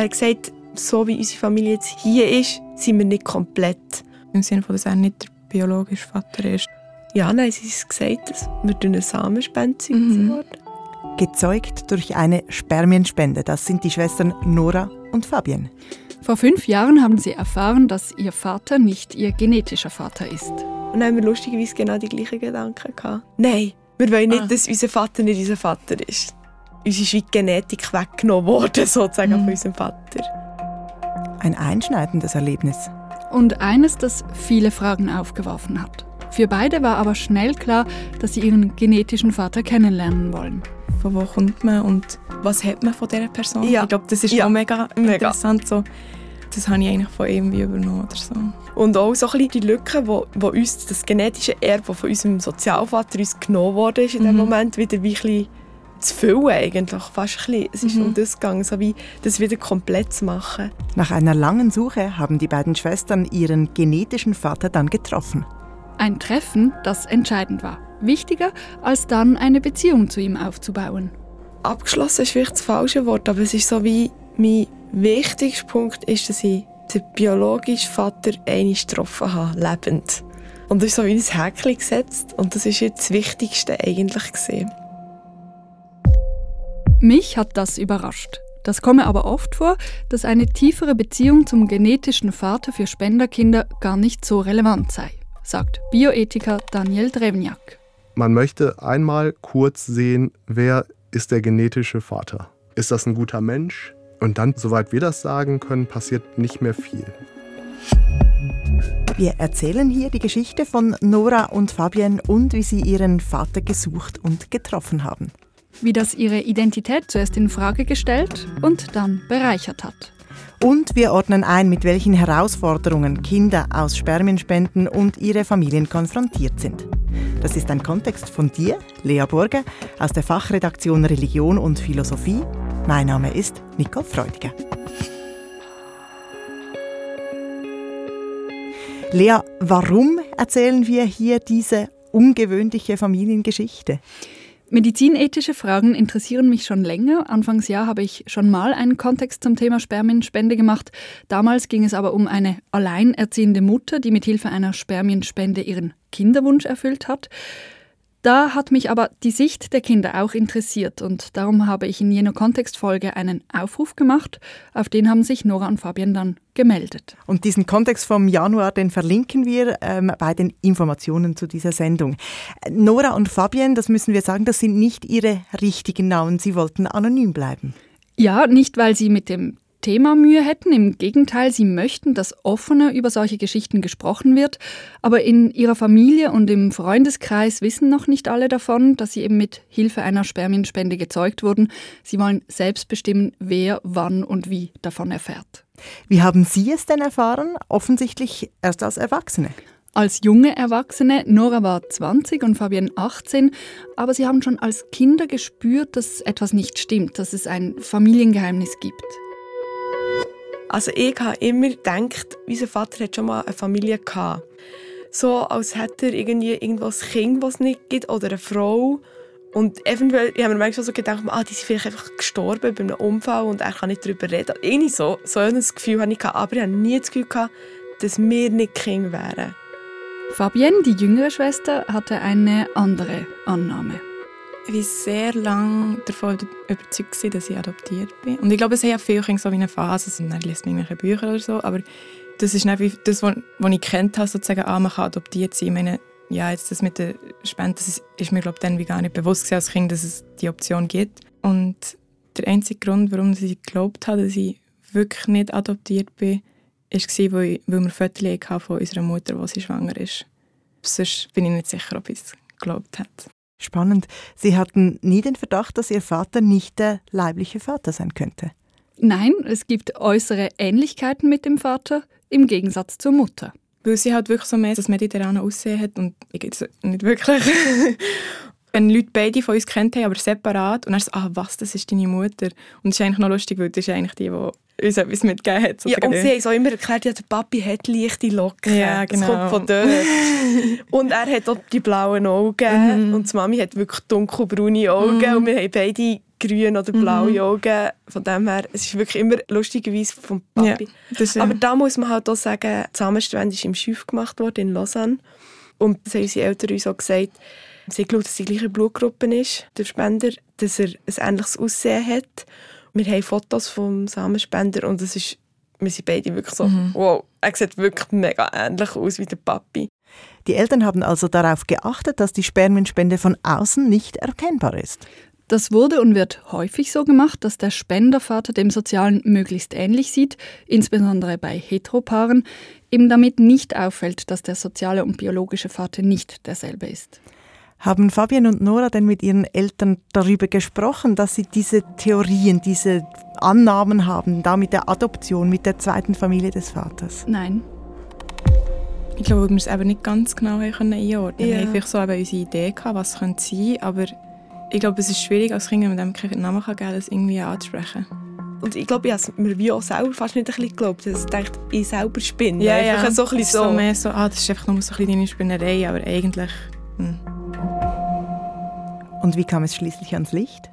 Er hat gesagt, so wie unsere Familie jetzt hier ist, sind wir nicht komplett. Im Sinne von, dass er nicht der biologische Vater ist. Ja, nein, sie haben gesagt, dass wir durch eine Samenspende mhm. worden. Gezeugt durch eine Spermienspende. Das sind die Schwestern Nora und Fabienne. Vor fünf Jahren haben sie erfahren, dass ihr Vater nicht ihr genetischer Vater ist. Und dann haben wir lustigerweise genau die gleichen Gedanken gehabt. Nein, wir wollen nicht, ah. dass unser Vater nicht unser Vater ist. Uns ist wie Genetik weggenommen worden, sozusagen, mhm. von unserem Vater. Ein einschneidendes Erlebnis. Und eines, das viele Fragen aufgeworfen hat. Für beide war aber schnell klar, dass sie ihren genetischen Vater kennenlernen wollen. Von wo kommt man und was hat man von dieser Person? Ja. Ich glaube, das ist ja. auch mega, mega. interessant. So. Das habe ich eigentlich von ihm übernommen oder so. Und auch so ein bisschen die Lücke, wo, wo uns das genetische Erbe von unserem Sozialvater uns genommen wurde, ist in dem mhm. Moment wieder wie ein zu füllen eigentlich. Fast ein bisschen. Es ist mhm. um das gegangen, so wie das wieder komplett zu machen. Nach einer langen Suche haben die beiden Schwestern ihren genetischen Vater dann getroffen. Ein Treffen, das entscheidend war. Wichtiger, als dann eine Beziehung zu ihm aufzubauen. Abgeschlossen ist vielleicht das falsche Wort, aber es ist so wie mein wichtigster Punkt ist, dass ich den biologischen Vater einmal getroffen habe, lebend. Und das ist so wie ein Häkchen gesetzt und das ist jetzt das Wichtigste eigentlich gesehen. Mich hat das überrascht. Das komme aber oft vor, dass eine tiefere Beziehung zum genetischen Vater für Spenderkinder gar nicht so relevant sei sagt Bioethiker Daniel Drewniak. Man möchte einmal kurz sehen, wer ist der genetische Vater. Ist das ein guter Mensch? Und dann, soweit wir das sagen können, passiert nicht mehr viel. Wir erzählen hier die Geschichte von Nora und Fabienne und wie sie ihren Vater gesucht und getroffen haben. Wie das ihre Identität zuerst in Frage gestellt und dann bereichert hat. Und wir ordnen ein, mit welchen Herausforderungen Kinder aus Spermienspenden und ihre Familien konfrontiert sind. Das ist ein Kontext von dir, Lea Burge, aus der Fachredaktion Religion und Philosophie. Mein Name ist Nicole Freudiger. Lea, warum erzählen wir hier diese ungewöhnliche Familiengeschichte? Medizinethische Fragen interessieren mich schon länger. Anfangsjahr habe ich schon mal einen Kontext zum Thema Spermienspende gemacht. Damals ging es aber um eine alleinerziehende Mutter, die mit Hilfe einer Spermienspende ihren Kinderwunsch erfüllt hat. Da hat mich aber die Sicht der Kinder auch interessiert und darum habe ich in jener Kontextfolge einen Aufruf gemacht, auf den haben sich Nora und Fabian dann gemeldet. Und diesen Kontext vom Januar, den verlinken wir ähm, bei den Informationen zu dieser Sendung. Nora und Fabian, das müssen wir sagen, das sind nicht ihre richtigen Namen, sie wollten anonym bleiben. Ja, nicht weil sie mit dem Thema Mühe hätten. Im Gegenteil, sie möchten, dass offener über solche Geschichten gesprochen wird. Aber in ihrer Familie und im Freundeskreis wissen noch nicht alle davon, dass sie eben mit Hilfe einer Spermienspende gezeugt wurden. Sie wollen selbst bestimmen, wer, wann und wie davon erfährt. Wie haben Sie es denn erfahren? Offensichtlich erst als Erwachsene. Als junge Erwachsene, Nora war 20 und Fabian 18, aber sie haben schon als Kinder gespürt, dass etwas nicht stimmt, dass es ein Familiengeheimnis gibt. Also ich habe immer gedacht, unser Vater hat schon mal eine Familie gehabt. So, als hätte er irgendwie irgendwo ein Kind, das es nicht gibt, oder eine Frau. Und eventuell, ich habe mir manchmal so gedacht, ah, die sind vielleicht einfach gestorben bei einem Unfall und er kann nicht darüber reden. Irgendwie so, so ein Gefühl hatte ich, aber ich hatte nie das Gefühl, gehabt, dass wir nicht Kinder wären. Fabienne, die jüngere Schwester, hatte eine andere Annahme war sehr lange davon überzeugt, dass ich adoptiert bin. Und ich glaube, es hat ja viele Kinder so eine Phase, also dann liest man irgendwelche Bücher oder so, aber das ist nicht das, was ich kennt habe, sozusagen, ah, man kann adoptiert sein. Ich meine, ja, jetzt das mit der Spende, das ist, mir glaube dann wie gar nicht bewusst als Kind, dass es die Option gibt. Und der einzige Grund, warum ich geglaubt habe, dass ich wirklich nicht adoptiert bin, war, weil, ich, weil wir Fotos von unserer Mutter, als sie schwanger ist. Sonst bin ich nicht sicher, ob ich es geglaubt hätte. Spannend. Sie hatten nie den Verdacht, dass Ihr Vater nicht der leibliche Vater sein könnte. Nein, es gibt äußere Ähnlichkeiten mit dem Vater im Gegensatz zur Mutter. Weil sie halt wirklich so mehr das mediterrane Aussehen hat und ich jetzt nicht wirklich. Wenn Leute beide von uns kennt haben, aber separat und dann so, ah was, das ist deine Mutter. Und das ist eigentlich noch lustig, weil das ist eigentlich die, die uns etwas mitgegeben hat. Ja, und sie haben so immer erklärt, ja, der Papi hat leichte Locken. Ja, genau. Das kommt von dort. und er hat auch die blauen Augen. Mhm. Und die Mami hat wirklich dunkelbraune Augen. Mhm. Und wir haben beide grün oder blaue mhm. Augen. Von dem her, es ist wirklich immer lustigerweise vom Papi. Ja, Aber da muss man halt auch sagen, die Zusammenstände ist im Schiff gemacht worden in Lausanne. Und das haben unsere Eltern uns auch gesagt, sie glauben, dass die gleiche Blutgruppe ist, der Spender, dass er ein ähnliches Aussehen hat. Wir haben Fotos vom Samenspender und es ist, wir sind beide wirklich so, mhm. wow, er sieht wirklich mega ähnlich aus wie der Papi. Die Eltern haben also darauf geachtet, dass die Spermienspende von außen nicht erkennbar ist. Das wurde und wird häufig so gemacht, dass der Spendervater dem Sozialen möglichst ähnlich sieht, insbesondere bei Heteropaaren, eben damit nicht auffällt, dass der soziale und biologische Vater nicht derselbe ist. Haben Fabian und Nora denn mit ihren Eltern darüber gesprochen, dass sie diese Theorien, diese Annahmen haben, da mit der Adoption, mit der zweiten Familie des Vaters? Nein. Ich glaube, wir es eben nicht ganz genau einordnen ja. Wir haben vielleicht so eben unsere Idee gehabt, was es sein könnte, aber ich glaube, es ist schwierig als Kind, wenn man dem keinen Namen geben kann, das irgendwie anzusprechen. Und ich glaube, ich habe mir wie auch selber fast nicht ein bisschen geglaubt, dass ich dachte, ich selber spinne. Ja, ja. So ein bisschen so. so mehr so, ah, das ist einfach nur so ein bisschen deine Spinnerei, aber eigentlich... Hm. Und wie kam es schließlich ans Licht?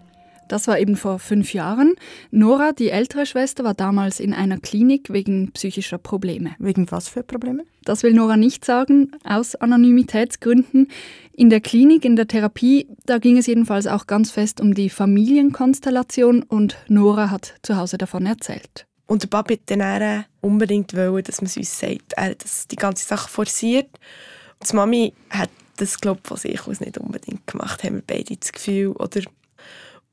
Das war eben vor fünf Jahren. Nora, die ältere Schwester, war damals in einer Klinik wegen psychischer Probleme. Wegen was für Probleme? Das will Nora nicht sagen, aus Anonymitätsgründen. In der Klinik, in der Therapie, da ging es jedenfalls auch ganz fest um die Familienkonstellation und Nora hat zu Hause davon erzählt. Und der Papi hat dann unbedingt wollen, dass man es uns sagt. Er hat das, die ganze Sache forciert. Und die Mami hat das, glaube ich, von sich aus nicht unbedingt gemacht, haben wir beide das Gefühl. Oder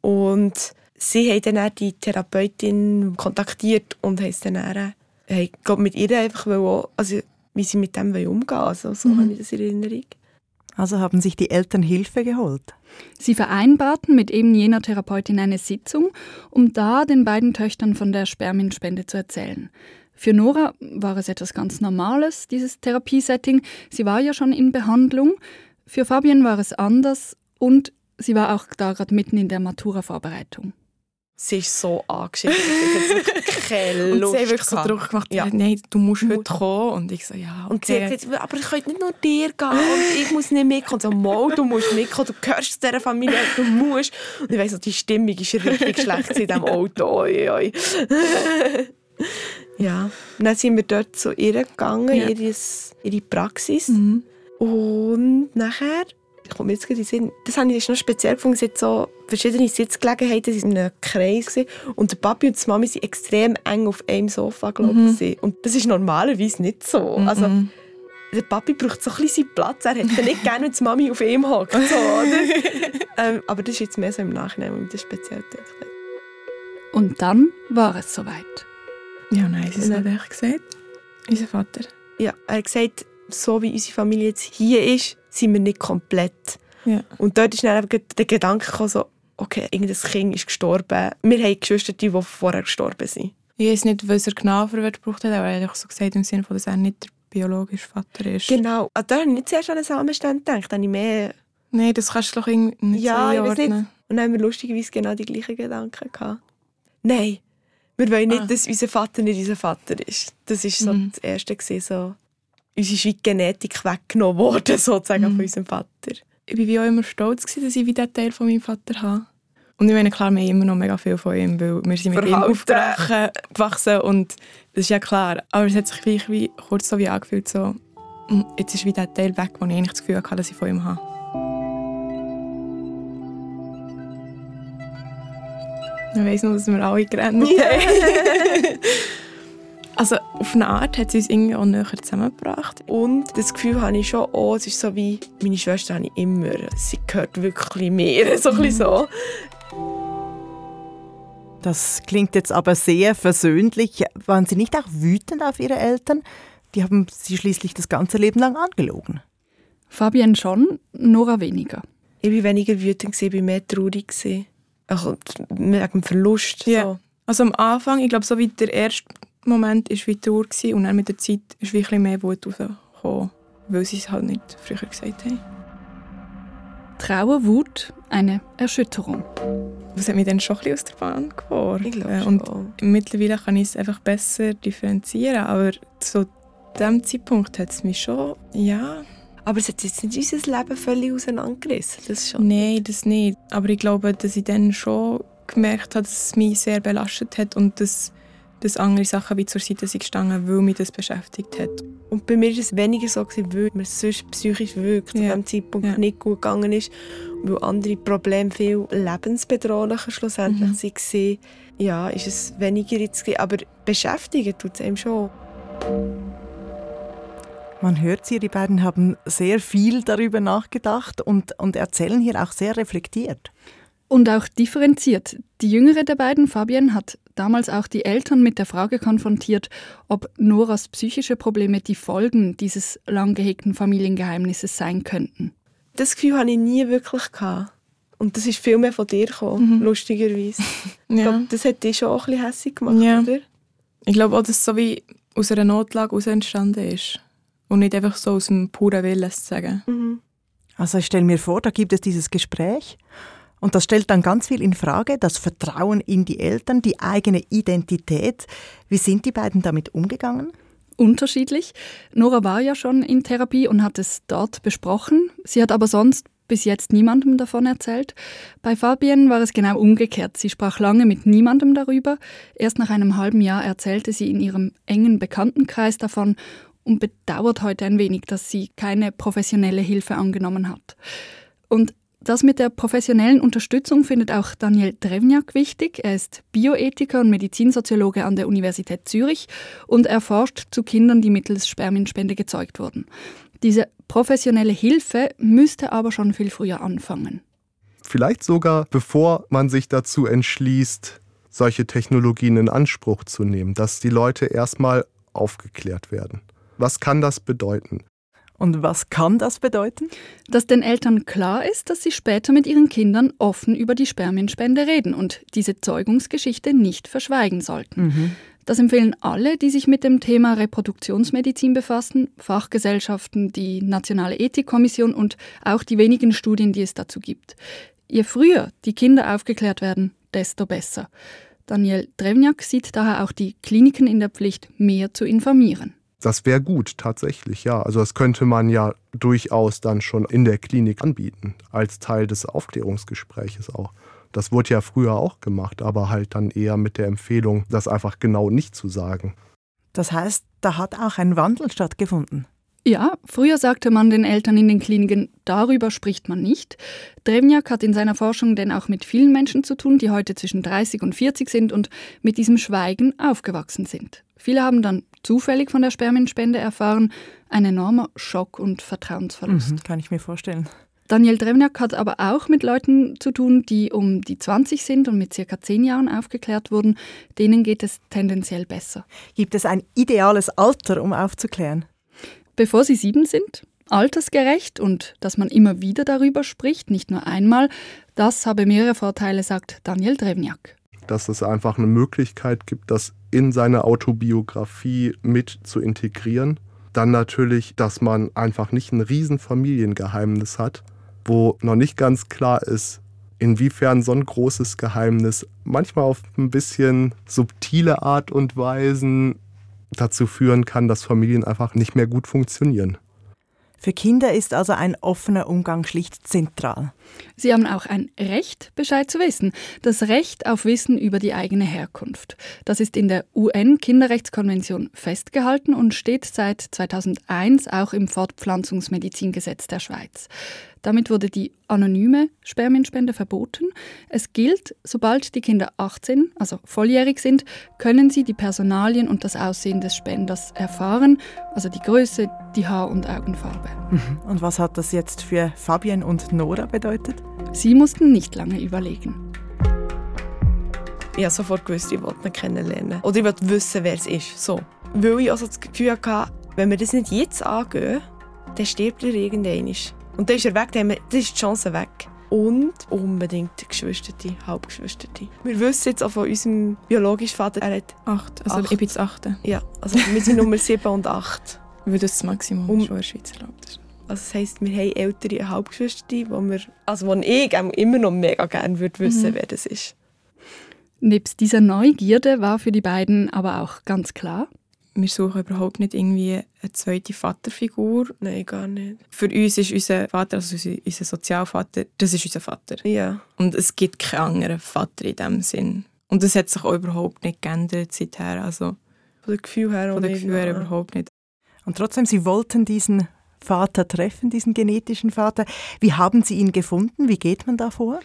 und sie haben dann auch die Therapeutin kontaktiert und haben dann auch, hey, glaub, mit ihr einfach, auch, also, wie sie mit dem umgehen wollen. Also, so mhm. habe ich das in Erinnerung. Also haben sich die Eltern Hilfe geholt? Sie vereinbarten mit eben jener Therapeutin eine Sitzung, um da den beiden Töchtern von der Spermienspende zu erzählen. Für Nora war es etwas ganz Normales, dieses Therapiesetting. Sie war ja schon in Behandlung. Für Fabian war es anders und sie war auch da gerade mitten in der Matura-Vorbereitung. Sie ist so angeschickt, dass keine Lust Und sie hat wirklich so Druck gemacht, ja. nein, du musst heute kommen. Und ich so, ja, okay. Und sie hat gesagt, aber ich könnte nicht nur dir gehen und ich muss nicht mitkommen. Und so, Mo, du musst mitkommen, du gehörst zu dieser Familie, du musst. Und ich weiss, die Stimmung ist richtig schlecht in diesem Auto. Oi, oi. Ja, und dann sind wir dort zu ihr gegangen, ja. ihre, ihre Praxis. Mhm. Und nachher ich komme jetzt in den Sinn, das habe ich noch speziell gefunden, es so verschiedene Sitzgelegenheiten in einem Kreis gewesen. und der Papi und die Mami sind extrem eng auf einem Sofa, glaube mhm. Und das ist normalerweise nicht so. Mhm. Also, der Papi braucht so ein bisschen seinen Platz. Er hätte nicht gerne, wenn die Mami auf ihm hockt. So, ähm, aber das ist jetzt mehr so im Nachhinein, wo ich das speziell gedacht Und dann war es soweit. Ja, nein, sie hat echt gesagt. Unser Vater. Ja, er hat gesagt, so wie unsere Familie jetzt hier ist, sind wir nicht komplett. Ja. Und dort ist dann der Gedanke gekommen, so, okay, irgendein Kind ist gestorben. Wir haben Geschwister, die vorher gestorben sind. Ich weiß nicht, was er genau für Wörter gebraucht hat, aber er hat auch so gesagt, im Sinne von, dass er nicht der biologische Vater ist. Genau. Also, da habe ich nicht zuerst an den Samenstand gedacht, da habe ich mehr... Nein, das kannst du doch irgendwie nicht ja, so einordnen. Ja, nicht. Und dann haben wir lustigerweise genau die gleichen Gedanken gehabt. Nein, wir wollen nicht, ah. dass unser Vater nicht unser Vater ist. Das war so mhm. das Erste, gewesen, so uns ist wie Genetik weggenommen worden, sozusagen, mhm. von unserem Vater. Ich war wie auch immer stolz, gewesen, dass ich wie diesen Teil von meinem Vater habe. Und ich meine, klar, wir haben immer noch mega viel von ihm, weil wir sind mit ihm aufgewachsen und das ist ja klar. Aber es hat sich gleich wie, kurz so wie angefühlt, so, hm, jetzt ist wie der Teil weg, wo ich eigentlich das Gefühl hatte, dass ich von ihm habe. Ich weiss noch, dass wir alle gerannt yeah. haben. Also auf eine Art hat sie uns irgendwie auch näher zusammengebracht. Und das Gefühl habe ich schon auch, es ist so wie meine Schwester habe ich immer. Sie gehört wirklich mehr, so ein so. Das klingt jetzt aber sehr versöhnlich. Waren Sie nicht auch wütend auf Ihre Eltern? Die haben Sie schließlich das ganze Leben lang angelogen. Fabian schon, Nora weniger. Ich war weniger wütend, ich war mehr traurig. Also, wegen Verlust. Ja. So. Also am Anfang, ich glaube, so wie der erste Moment war wie Tour und dann mit der Zeit ist wie ein mehr Wut rausgekommen, weil sie es halt nicht früher gesagt haben. Trauer, Wut, eine Erschütterung. Das hat mich dann schon ein bisschen aus der Bahn geworfen. Ich glaube und mittlerweile kann ich es einfach besser differenzieren, aber zu diesem Zeitpunkt hat es mich schon, ja... Aber es hat jetzt nicht unser Leben völlig auseinandergerissen, das schon? Nein, das nicht. Aber ich glaube, dass ich dann schon gemerkt habe, dass es mich sehr belastet hat und dass, dass andere Sachen wie zur Seite sind gestanden, weil mich das beschäftigt hat. Und bei mir war es weniger so, gewesen, weil mir sonst psychisch wirklich Ja. zu diesem Zeitpunkt Ja. nicht gut gegangen ist, weil andere Probleme viel lebensbedrohlicher schlussendlich Mhm. waren. Ja, ist es weniger jetzt aber beschäftigen tut es einem schon. Man hört sie, die beiden haben sehr viel darüber nachgedacht und, und erzählen hier auch sehr reflektiert. Und auch differenziert. Die jüngere der beiden, Fabienne, hat damals auch die Eltern mit der Frage konfrontiert, ob Noras psychische Probleme die Folgen dieses lang gehegten Familiengeheimnisses sein könnten. Das Gefühl hatte ich nie wirklich. Gehabt. Und das ist viel mehr von dir gekommen, Mhm. lustigerweise. Ich Ja. glaube, das hat dich schon auch ein bisschen hässlich gemacht, Ja. oder? Ich glaube auch, dass es so wie aus einer Notlage heraus entstanden ist. Und nicht einfach so aus dem puren Willen zu sagen. Mhm. Also ich stelle mir vor, da gibt es dieses Gespräch und das stellt dann ganz viel in Frage, das Vertrauen in die Eltern, die eigene Identität. Wie sind die beiden damit umgegangen? Unterschiedlich. Nora war ja schon in Therapie und hat es dort besprochen. Sie hat aber sonst bis jetzt niemandem davon erzählt. Bei Fabienne war es genau umgekehrt. Sie sprach lange mit niemandem darüber. Erst nach einem halben Jahr erzählte sie in ihrem engen Bekanntenkreis davon und bedauert heute ein wenig, dass sie keine professionelle Hilfe angenommen hat. Und das mit der professionellen Unterstützung findet auch Daniel Drewniak wichtig. Er ist Bioethiker und Medizinsoziologe an der Universität Zürich und er forscht zu Kindern, die mittels Spermienspende gezeugt wurden. Diese professionelle Hilfe müsste aber schon viel früher anfangen. Vielleicht sogar, bevor man sich dazu entschließt, solche Technologien in Anspruch zu nehmen, dass die Leute erstmal aufgeklärt werden. Was kann das bedeuten? Und was kann das bedeuten? Dass den Eltern klar ist, dass sie später mit ihren Kindern offen über die Spermienspende reden und diese Zeugungsgeschichte nicht verschweigen sollten. Das empfehlen alle, die sich mit dem Thema Reproduktionsmedizin befassen, Fachgesellschaften, die Nationale Ethikkommission und auch die wenigen Studien, die es dazu gibt. Je früher die Kinder aufgeklärt werden, desto besser. Daniel Drewniak sieht daher auch die Kliniken in der Pflicht, mehr zu informieren. Das wäre gut, tatsächlich, ja. Also das könnte man ja durchaus dann schon in der Klinik anbieten, als Teil des Aufklärungsgespräches auch. Das wurde ja früher auch gemacht, aber halt dann eher mit der Empfehlung, das einfach genau nicht zu sagen. Das heißt, da hat auch ein Wandel stattgefunden. Ja, früher sagte man den Eltern in den Kliniken, darüber spricht man nicht. Drewniak hat in seiner Forschung denn auch mit vielen Menschen zu tun, die heute zwischen 30 und 40 sind und mit diesem Schweigen aufgewachsen sind. Viele haben dann zufällig von der Spermienspende erfahren, ein enormer Schock und Vertrauensverlust. Mhm, kann ich mir vorstellen. Daniel Drewniak hat aber auch mit Leuten zu tun, die um die 20 sind und mit circa 10 Jahren aufgeklärt wurden. Denen geht es tendenziell besser. Gibt es ein ideales Alter, um aufzuklären? Bevor sie sieben sind, altersgerecht und dass man immer wieder darüber spricht, nicht nur einmal, das habe mehrere Vorteile, sagt Daniel Drewniak. Dass es einfach eine Möglichkeit gibt, das in seine Autobiografie mit zu integrieren. Dann natürlich, dass man einfach nicht ein riesen Familiengeheimnis hat, wo noch nicht ganz klar ist, inwiefern so ein großes Geheimnis manchmal auf ein bisschen subtile Art und Weisen dazu führen kann, dass Familien einfach nicht mehr gut funktionieren. Für Kinder ist also ein offener Umgang schlicht zentral. Sie haben auch ein Recht, Bescheid zu wissen. Das Recht auf Wissen über die eigene Herkunft. Das ist in der UN-Kinderrechtskonvention festgehalten und steht seit 2001 auch im Fortpflanzungsmedizingesetz der Schweiz. Damit wurde die anonyme Spermienspende verboten. Es gilt, sobald die Kinder 18, also volljährig sind, können sie die Personalien und das Aussehen des Spenders erfahren, also die Größe, die Haar- und Augenfarbe. Und was hat das jetzt für Fabienne und Nora bedeutet? Sie mussten nicht lange überlegen. Ich habe sofort gewusst, ich wollte ihn kennenlernen. Oder ich wollte wissen, wer es ist. So. Weil ich also das Gefühl hatte, wenn wir das nicht jetzt angehen, dann stirbt er irgendwann. Und dann ist er weg, dann, wir, dann ist die Chance weg. Und unbedingt Geschwisterte, Halbgeschwisterte. Wir wissen jetzt auch von unserem biologischen Vater, er hat, Acht. Also Acht. ich bin das Achte. ja, also wir sind Nummer 7 und 8. Weil das das Maximum Um- ist, was in der Schweiz erlaubt ist. Also das heisst, wir haben ältere Halbgeschwister, wo wir, also wo ich immer noch mega gerne würde wissen, Mhm. wer das ist. Nebst dieser Neugierde war für die beiden aber auch ganz klar, wir suchen überhaupt nicht irgendwie eine zweite Vaterfigur. Nein, gar nicht. Für uns ist unser Vater, also unser Sozialvater, das ist unser Vater. Ja. Und es gibt keinen anderen Vater in diesem Sinn. Und das hat sich auch überhaupt nicht geändert seither. Also von dem Gefühl her von dem Gefühl her überhaupt nicht. Und trotzdem, Sie wollten diesen Vater treffen, diesen genetischen Vater. Wie haben Sie ihn gefunden? Wie geht man da vor?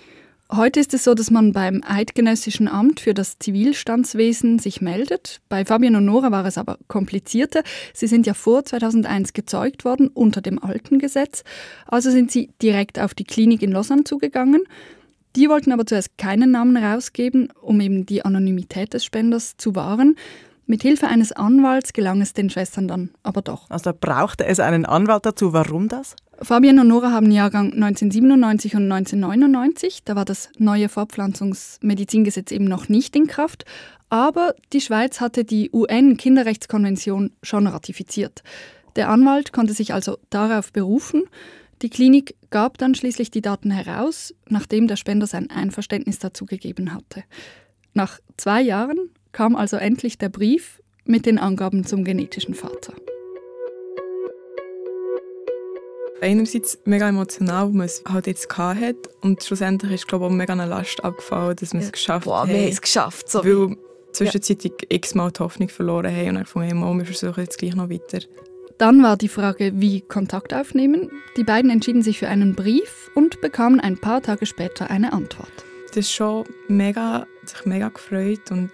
Heute ist es so, dass man beim Eidgenössischen Amt für das Zivilstandswesen sich meldet. Bei Fabian und Nora war es aber komplizierter. Sie sind ja vor 2001 gezeugt worden unter dem alten Gesetz. Also sind sie direkt auf die Klinik in Lausanne zugegangen. Die wollten aber zuerst keinen Namen rausgeben, um eben die Anonymität des Spenders zu wahren. Mit Hilfe eines Anwalts gelang es den Schwestern dann aber doch. Also brauchte es einen Anwalt dazu. Warum das? Fabian und Nora haben Jahrgang 1997 und 1999. Da war das neue Fortpflanzungsmedizingesetz eben noch nicht in Kraft. Aber die Schweiz hatte die UN-Kinderrechtskonvention schon ratifiziert. Der Anwalt konnte sich also darauf berufen. Die Klinik gab dann schließlich die Daten heraus, nachdem der Spender sein Einverständnis dazu gegeben hatte. Nach zwei Jahren kam also endlich der Brief mit den Angaben zum genetischen Vater. Einerseits mega emotional, weil man es halt jetzt hat und schlussendlich ist glaube ich, auch mega eine Last abgefallen, dass wir es geschafft Boah, haben. wir haben es geschafft. So. Weil zwischenzeitlich x-mal die Hoffnung verloren haben und dann gefunden haben, wir versuchen jetzt gleich noch weiter. Dann war die Frage, wie Kontakt aufnehmen. Die beiden entschieden sich für einen Brief und bekamen ein paar Tage später eine Antwort. Das ist schon mega, sich mega gefreut und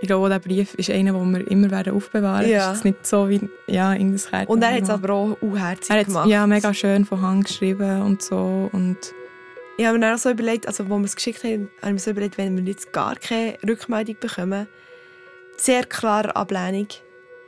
ich glaube, dieser Brief ist einer, den wir immer werden aufbewahren werden. Ja. Es ist nicht so wie ja, in das Kärtchen. Und er hat es aber auch unherzig er gemacht. Ja, mega schön von Hand geschrieben und so. Und Ich habe mir dann auch so überlegt, also, wo wir es geschickt haben, habe ich mir so überlegt, wenn wir jetzt gar keine Rückmeldung bekommen, sehr klare Ablehnung,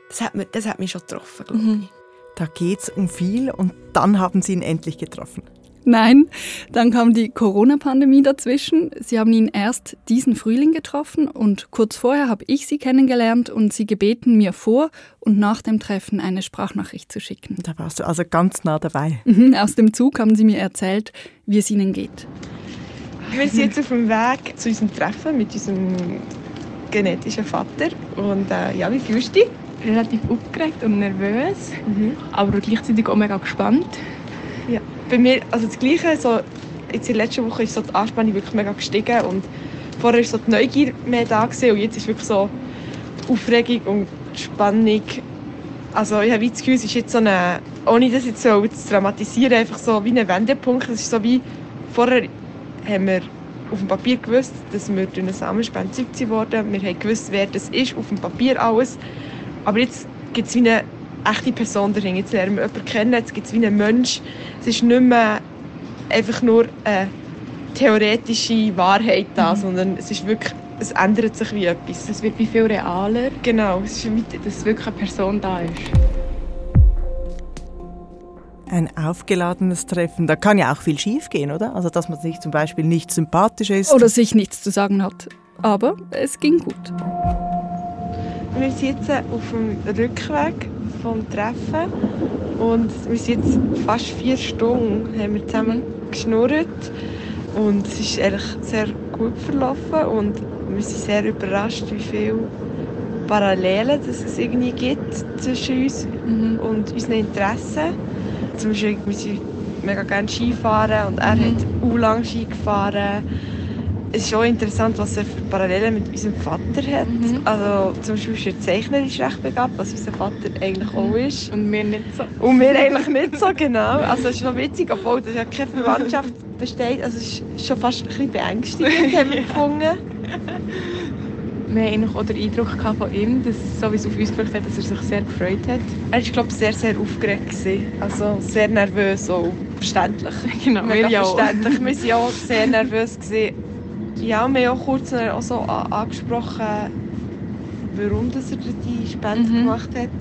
das hat, mir, das hat mich schon getroffen, glaube ich. Mhm. Da geht es um viel und dann haben Sie ihn endlich getroffen. Nein, dann kam die Corona-Pandemie dazwischen. Sie haben ihn erst diesen Frühling getroffen und kurz vorher habe ich sie kennengelernt und sie gebeten, mir vor und nach dem Treffen eine Sprachnachricht zu schicken. Da warst du also ganz nah dabei. Mhm, Aus dem Zug haben sie mir erzählt, wie es ihnen geht. Wir sind jetzt auf dem Weg zu unserem Treffen mit unserem genetischen Vater. Und äh, ja, wie fühlst du dich? relativ aufgeregt und nervös, aber gleichzeitig auch mega gespannt. Bei mir, also das Gleiche, so, jetzt in der letzten Woche ist so die Anspannung wirklich mega gestiegen und vorher war so die Neugier mehr da gewesen, und jetzt ist wirklich so Aufregung und Spannung. Also ich habe das Gefühl, es ist jetzt so eine, ohne das jetzt so zu dramatisieren, einfach so wie ein Wendepunkt. Es ist so wie, vorher haben wir auf dem Papier gewusst, dass wir durch eine Sammelspende gezeugt wurden. Wir haben gewusst, wer das ist, auf dem Papier alles. Aber jetzt gibt es wie eine echte Person dahinter. Jetzt lernen wir jemanden kennen, jetzt gibt es wie einen Mensch. Es ist nicht mehr einfach nur eine theoretische Wahrheit da, sondern es ist wirklich, es ändert sich wie etwas. Es wird wie viel realer, Genau, es ist wie, dass wirklich eine Person da ist. Ein aufgeladenes Treffen, da kann ja auch viel schiefgehen, oder? Also, dass man sich zum Beispiel nicht sympathisch ist. Oder sich nichts zu sagen hat. Aber es ging gut. Wir sind jetzt auf dem Rückweg vom Treffen. Und wir sind jetzt fast vier Stunden haben wir zusammen geschnurrt. Und es ist eigentlich sehr gut verlaufen. Und wir sind sehr überrascht, wie viele Parallelen dass es irgendwie gibt zwischen uns und unseren Interessen. Zum Beispiel, wir sind mega gerne Skifahren und er hat auch lange Ski gefahren. Es ist auch interessant, was er für Parallelen mit unserem Vater hat. Also zum Beispiel ist er zeichnerisch recht begabt, was unser Vater eigentlich auch ist. Und wir nicht so. Und wir eigentlich nicht so genau. Also es ist noch witzig, obwohl da ja keine Verwandtschaft besteht. Also es ist schon fast ein bisschen beängstigend, haben wir gefunden. Wir haben auch den Eindruck von ihm, dass, so wie es auf uns gewirkt hat, dass er sich sehr gefreut hat. Er war, glaube ich, sehr, sehr aufgeregt. Gewesen. Also sehr nervös, auch verständlich. Genau, Mega wir ja auch. verständlich. Wir waren auch sehr nervös. Gewesen. Ja, wir haben auch kurz auch so angesprochen, warum dass er die Spende Mhm. gemacht hat.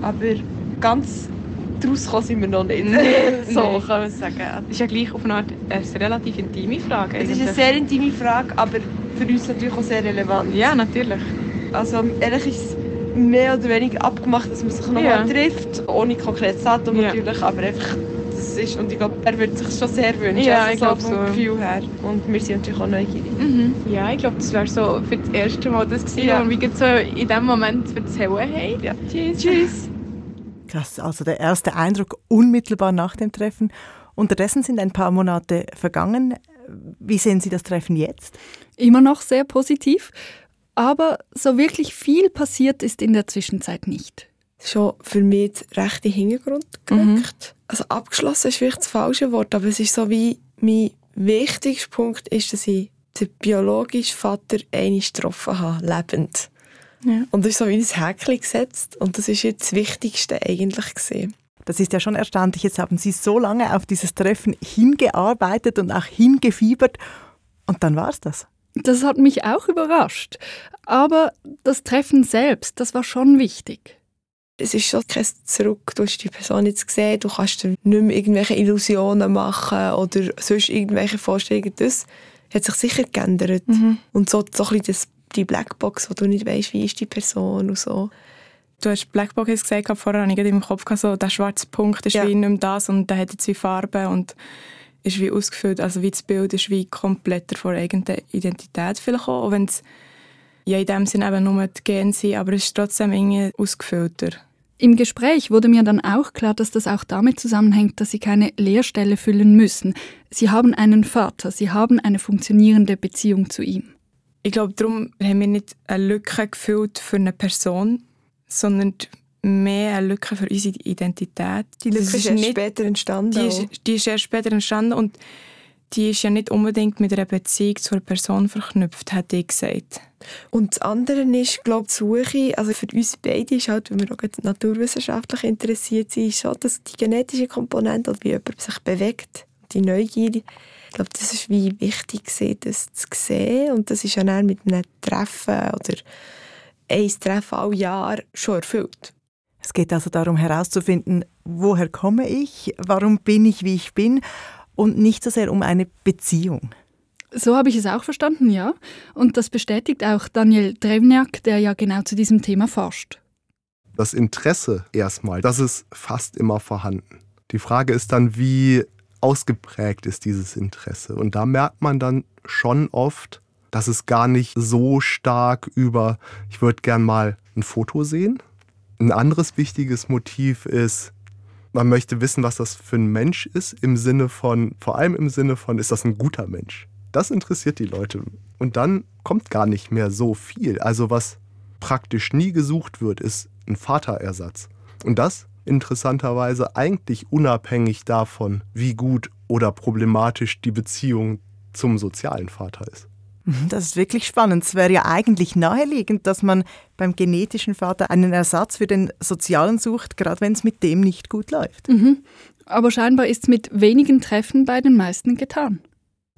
Aber ganz daraus gekommen sind wir noch nicht. so Nein. kann man sagen. Das ist ja gleich auf eine Art eine relativ intime Frage. Es ist eine eigentlich. sehr intime Frage, aber für uns natürlich auch sehr relevant. Ja, natürlich. Also ehrlich ist es mehr oder weniger abgemacht, dass man sich nochmal Ja. trifft, ohne konkretes Datum Ja. natürlich, aber einfach, das ist. Und ich glaube, er würde sich schon sehr wünschen. Ja, also ich glaube vom so. Gefühl her. Und wir sind natürlich auch neugierig. Mhm. Ja, ich glaube, das wäre so für das erste Mal das gewesen, Ja. wo wir so in dem Moment erzählen haben. Ja. Tschüss. Tschüss. Krass, also der erste Eindruck unmittelbar nach dem Treffen. Unterdessen sind ein paar Monate vergangen. Wie sehen Sie das Treffen jetzt? Immer noch sehr positiv, aber so wirklich viel passiert ist in der Zwischenzeit nicht. Schon für mich der rechte Hintergrund gerückt. Also abgeschlossen ist vielleicht das falsche Wort, aber es ist so wie mein wichtigster Punkt ist, dass ich den biologischen Vater einmal getroffen habe, lebend. Ja. Und das ist so wie ein Häkchen gesetzt und das ist jetzt das Wichtigste eigentlich gesehen. Das ist ja schon erstaunlich. Jetzt haben Sie so lange auf dieses Treffen hingearbeitet und auch hingefiebert. Und dann war es das. Das hat mich auch überrascht. Aber das Treffen selbst, das war schon wichtig. Es ist schon kein Zurück. Du hast die Person jetzt gesehen, du kannst dir nicht mehr irgendwelche Illusionen machen oder sonst irgendwelche Vorstellungen. Das hat sich sicher geändert. Und so, so ein bisschen das, die Blackbox, wo du nicht weißt, wie ist die Person und so. Du hast Blackbox jetzt gesagt, vorher habe ich gerade im Kopf gehabt, so, der schwarze Punkt ist Ja. wie nicht mehr das und der hat jetzt wie Farbe und ist wie ausgefüllt. Also wie das Bild ist wie kompletter von eigenen Identität vielleicht auch, auch wenn es ja in dem Sinne eben nur die Gene sind, aber es ist trotzdem irgendwie ausgefüllter. Im Gespräch wurde mir dann auch klar, dass das auch damit zusammenhängt, dass sie keine Leerstelle füllen müssen. Sie haben einen Vater, sie haben eine funktionierende Beziehung zu ihm. Ich glaube, darum haben wir nicht eine Lücke gefüllt für eine Person, sondern mehr eine Lücke für unsere Identität. Die Lücke Das ist erst später entstanden. Die ist, die ist erst später entstanden und die ist ja nicht unbedingt mit einer Beziehung zu einer Person verknüpft, hätte ich gesagt. Und das andere ist, glaube ich, die Suche, also für uns beide ist halt, wenn wir auch naturwissenschaftlich interessiert sind, ist schon, dass die genetische Komponente, also wie jemand sich bewegt, die Neugierde, ich glaube, das ist wie wichtig das zu sehen und das ist ja dann mit einem Treffen oder ein Treffen all Jahr schon erfüllt. Es geht also darum herauszufinden, woher komme ich, warum bin ich, wie ich bin und nicht so sehr um eine Beziehung. So habe ich es auch verstanden, ja. Und das bestätigt auch Daniel Drevniak, der ja genau zu diesem Thema forscht. Das Interesse erstmal, das ist fast immer vorhanden. Die Frage ist dann, wie ausgeprägt ist dieses Interesse. Und da merkt man dann schon oft, dass es gar nicht so stark über, ich würde gern mal ein Foto sehen. Ein anderes wichtiges Motiv ist, man möchte wissen, was das für ein Mensch ist, im Sinne von, vor allem im Sinne von, ist das ein guter Mensch? Das interessiert die Leute. Und dann kommt gar nicht mehr so viel. Also was praktisch nie gesucht wird, ist ein Vaterersatz. Und das interessanterweise eigentlich unabhängig davon, wie gut oder problematisch die Beziehung zum sozialen Vater ist. Das ist wirklich spannend. Es wäre ja eigentlich naheliegend, dass man beim genetischen Vater einen Ersatz für den sozialen sucht, gerade wenn es mit dem nicht gut läuft. Mhm. Aber scheinbar ist es mit wenigen Treffen bei den meisten getan.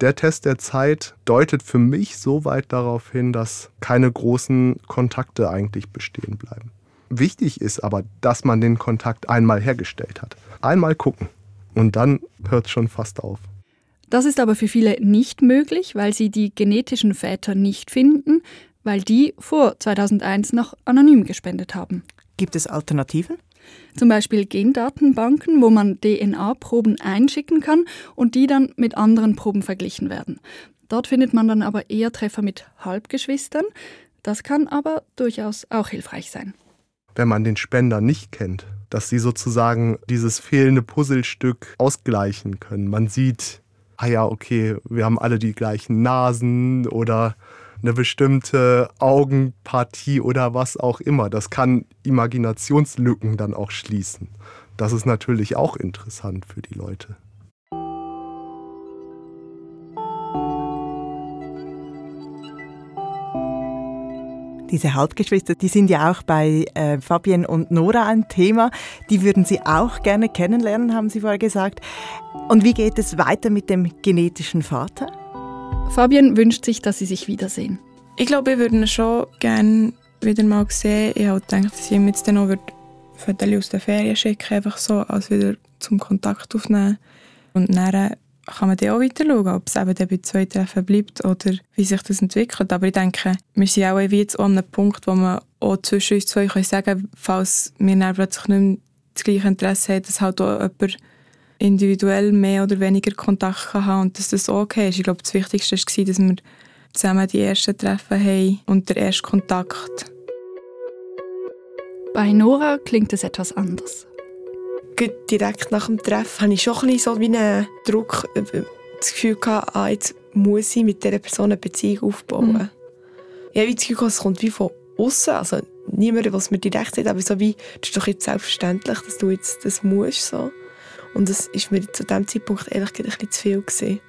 Der Test der Zeit deutet für mich so weit darauf hin, dass keine großen Kontakte eigentlich bestehen bleiben. Wichtig ist aber, dass man den Kontakt einmal hergestellt hat. Einmal gucken und dann hört es schon fast auf. Das ist aber für viele nicht möglich, weil sie die genetischen Väter nicht finden, weil die vor 2001 noch anonym gespendet haben. Gibt es Alternativen? Zum Beispiel Gendatenbanken, wo man DNA-Proben einschicken kann und die dann mit anderen Proben verglichen werden. Dort findet man dann aber eher Treffer mit Halbgeschwistern. Das kann aber durchaus auch hilfreich sein. wenn man den Spender nicht kennt, dass sie sozusagen dieses fehlende Puzzlestück ausgleichen können. Man sieht, ah ja, okay, wir haben alle die gleichen Nasen oder eine bestimmte Augenpartie oder was auch immer. Das kann Imaginationslücken dann auch schließen. Das ist natürlich auch interessant für die Leute. Diese Halbgeschwister, die sind ja auch bei äh, Fabienne und Nora ein Thema. Die würden Sie auch gerne kennenlernen, haben Sie vorher gesagt. Und wie geht es weiter mit dem genetischen Vater? Fabian wünscht sich, dass sie sich wiedersehen. Ich glaube, wir würden ihn schon gerne wieder mal sehen. Ich habe gedacht, dass ich ihm jetzt dann noch Fotos aus der Ferien schicken einfach so, als wieder zum Kontakt aufnehmen. Und dann kann man dann auch weiter schauen, ob es eben bei zwei Treffen bleibt oder wie sich das entwickelt. Aber ich denke, wir sind auch jetzt an einem Punkt, wo man auch zwischen uns zwei können sagen falls wir dann plötzlich nicht mehr das gleiche Interesse haben, dass halt auch jemand individuell mehr oder weniger Kontakt haben und dass das okay ist. Ich glaube, das Wichtigste war, dass wir zusammen die ersten Treffen haben und der erste Kontakt. Bei Nora klingt es etwas anders. Direkt nach dem Treffen hatte ich schon ein bisschen so wie einen Druck, äh, das Gefühl, gehabt, ah, jetzt muss ich mit dieser Person eine Beziehung aufbauen. Mhm. Ich habe das Gefühl, es kommt wie von außen. Also niemand, was mir direkt sagt, aber so wie, das ist doch jetzt selbstverständlich, dass du jetzt das musst. So. Und das ist mir zu diesem Zeitpunkt ehrlich gesagt ein bisschen zu viel. Gewesen.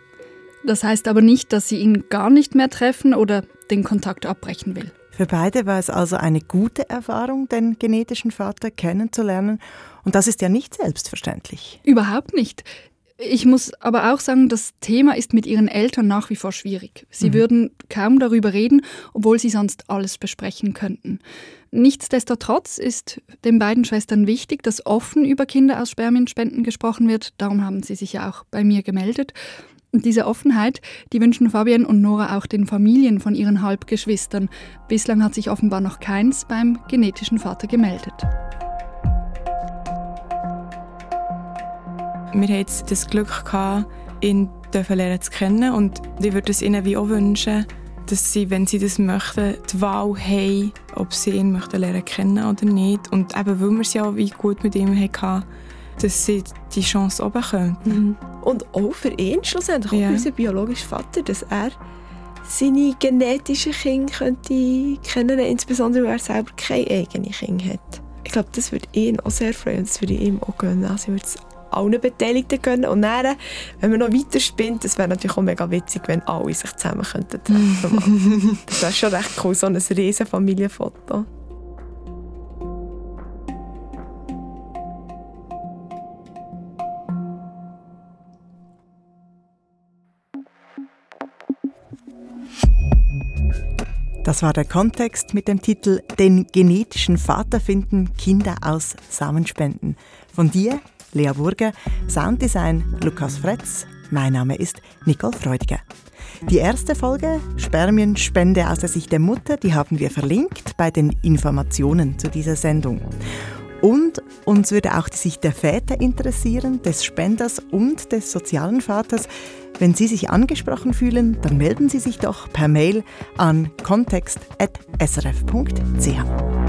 Das heißt aber nicht, dass sie ihn gar nicht mehr treffen oder den Kontakt abbrechen will. Für beide war es also eine gute Erfahrung, den genetischen Vater kennenzulernen. Und das ist ja nicht selbstverständlich. Überhaupt nicht. Ich muss aber auch sagen, das Thema ist mit ihren Eltern nach wie vor schwierig. Sie mhm. würden kaum darüber reden, obwohl sie sonst alles besprechen könnten. Nichtsdestotrotz ist den beiden Schwestern wichtig, dass offen über Kinder aus Spermienspenden gesprochen wird. Darum haben sie sich ja auch bei mir gemeldet. Und diese Offenheit, die wünschen Fabian und Nora auch den Familien von ihren Halbgeschwistern. Bislang hat sich offenbar noch keins beim genetischen Vater gemeldet. Wir hatten jetzt das Glück, gehabt, ihn lernen zu kennen und ich würde es ihnen wie auch wünschen, dass sie, wenn sie das möchten, die Wahl haben, ob sie ihn möchten lernen kennen oder nicht. Und eben, weil wir es ja wie gut mit ihm hatten, dass sie die Chance oben können. Mhm. Und auch für ihn schlussendlich, ja. auch für unseren biologischen Vater, dass er seine genetischen Kinder könnte kennen, insbesondere weil er selber keine eigenen Kinder hat. Ich glaube, das würde ihn auch sehr freuen und das würde ihm auch gönnen. Also ich würde es allen Beteiligten gönnen. Und dann, wenn man noch weiter spinnt, das wäre natürlich auch mega witzig, wenn alle sich zusammen könnten treffen. das wäre schon recht cool, so ein riesen Familienfoto. Das war der Kontext mit dem Titel Den genetischen Vater finden, Kinder aus Samenspenden. Von dir, Lea Burger, Sounddesign Lukas Fretz. Mein Name ist Nicole Freudiger. Die erste Folge Spermienspende aus der Sicht der Mutter, die haben wir verlinkt bei den Informationen zu dieser Sendung. Und uns würde auch die Sicht der Väter interessieren, des Spenders und des sozialen Vaters. Wenn Sie sich angesprochen fühlen, dann melden Sie sich doch per Mail an kontext.srf.ch.